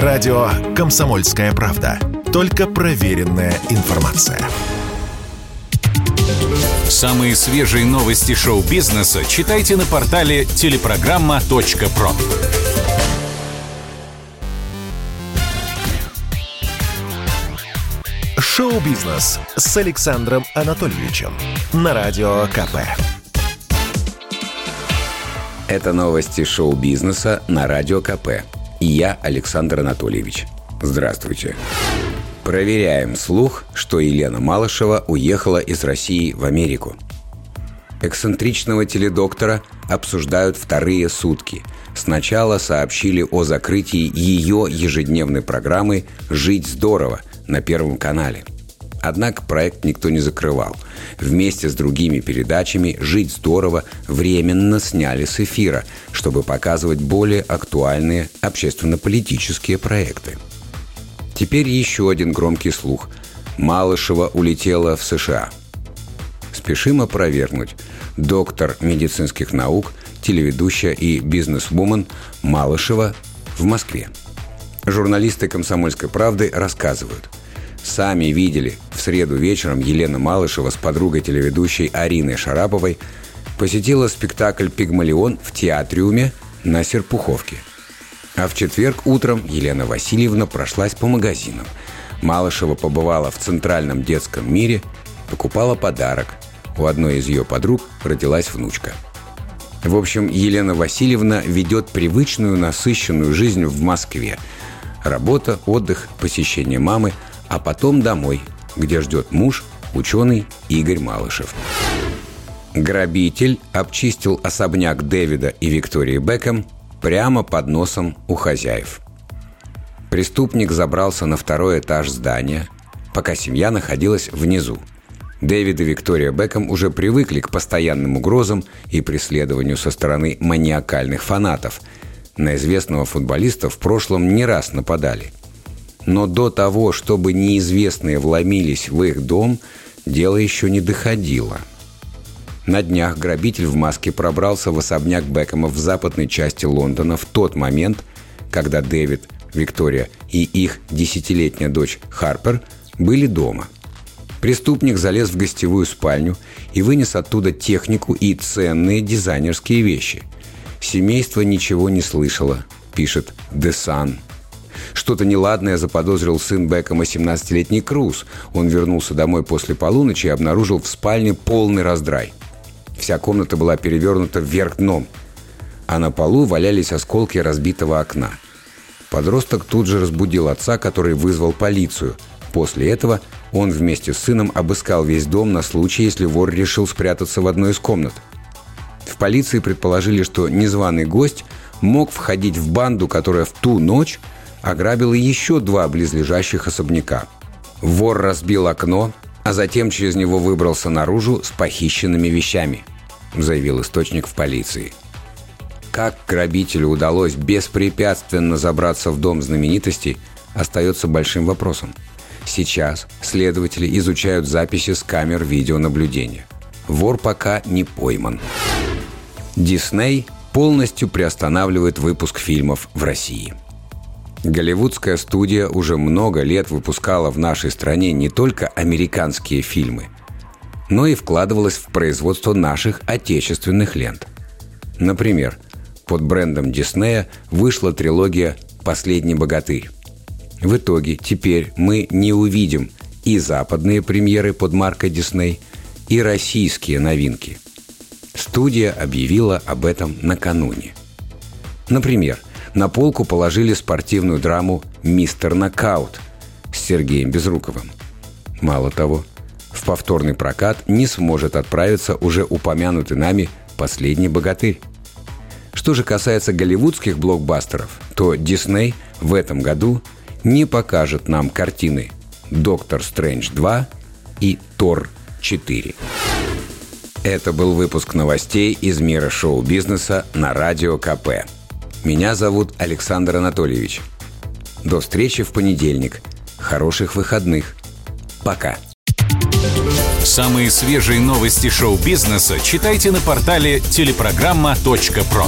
Радио «Комсомольская правда». Только проверенная информация. Самые свежие новости шоу-бизнеса читайте на портале телепрограмма.про. Шоу-бизнес с Александром Анатольевичем на Радио КП. Это новости шоу-бизнеса на Радио КП. И я, Александр Анатольевич. Здравствуйте. Проверяем слух, что Елена Малышева уехала из России в Америку. Эксцентричного теледоктора обсуждают вторые сутки. Сначала сообщили о закрытии ее ежедневной программы «Жить здорово» на Первом канале. Однако проект никто не закрывал. Вместе с другими передачами «Жить здорово» временно сняли с эфира, чтобы показывать более актуальные общественно-политические проекты – Теперь еще один громкий слух. Малышева улетела в США. Спешим опровергнуть. Доктор медицинских наук, телеведущая и бизнес-вумен Малышева в Москве. Журналисты «Комсомольской правды» рассказывают. Сами видели, в среду вечером Елена Малышева с подругой телеведущей Ариной Шараповой посетила спектакль «Пигмалион» в театриуме на Серпуховке – а в четверг утром Елена Васильевна прошлась по магазинам. Малышева побывала в Центральном детском мире, покупала подарок. У одной из ее подруг родилась внучка. В общем, Елена Васильевна ведет привычную насыщенную жизнь в Москве. Работа, отдых, посещение мамы, а потом домой, где ждет муж, ученый Игорь Малышев. Грабитель обчистил особняк Дэвида и Виктории Бекхэм прямо под носом у хозяев. Преступник забрался на второй этаж здания, пока семья находилась внизу. Дэвид и Виктория Бекхэм уже привыкли к постоянным угрозам и преследованию со стороны маниакальных фанатов. На известного футболиста в прошлом не раз нападали. Но до того, чтобы неизвестные вломились в их дом, дело еще не доходило – на днях грабитель в маске пробрался в особняк Бекхэма в западной части Лондона в тот момент, когда Дэвид, Виктория и их десятилетняя дочь Харпер были дома. Преступник залез в гостевую спальню и вынес оттуда технику и ценные дизайнерские вещи. Семейство ничего не слышало, пишет The Sun. Что-то неладное заподозрил сын Бекхэма 17-летний Круз. Он вернулся домой после полуночи и обнаружил в спальне полный раздрай – Вся комната была перевернута вверх дном, а на полу валялись осколки разбитого окна. Подросток тут же разбудил отца, который вызвал полицию. После этого он вместе с сыном обыскал весь дом на случай, если вор решил спрятаться в одной из комнат. В полиции предположили, что незваный гость мог входить в банду, которая в ту ночь ограбила еще два близлежащих особняка. Вор разбил окно, а затем через него выбрался наружу с похищенными вещами – заявил источник в полиции. Как грабителю удалось беспрепятственно забраться в дом знаменитостей, остается большим вопросом. Сейчас следователи изучают записи с камер видеонаблюдения. Вор пока не пойман. Дисней полностью приостанавливает выпуск фильмов в России. Голливудская студия уже много лет выпускала в нашей стране не только американские фильмы – но и вкладывалась в производство наших отечественных лент. Например, под брендом Диснея вышла трилогия «Последний богатырь». В итоге теперь мы не увидим и западные премьеры под маркой Дисней, и российские новинки. Студия объявила об этом накануне. Например, на полку положили спортивную драму «Мистер Нокаут» с Сергеем Безруковым. Мало того, в повторный прокат не сможет отправиться уже упомянутый нами «Последний богатырь». Что же касается голливудских блокбастеров, то Дисней в этом году не покажет нам картины «Доктор Стрэндж 2» и «Тор 4». Это был выпуск новостей из мира шоу-бизнеса на Радио КП. Меня зовут Александр Анатольевич. До встречи в понедельник. Хороших выходных. Пока. Самые свежие новости шоу-бизнеса читайте на портале телепрограмма.про.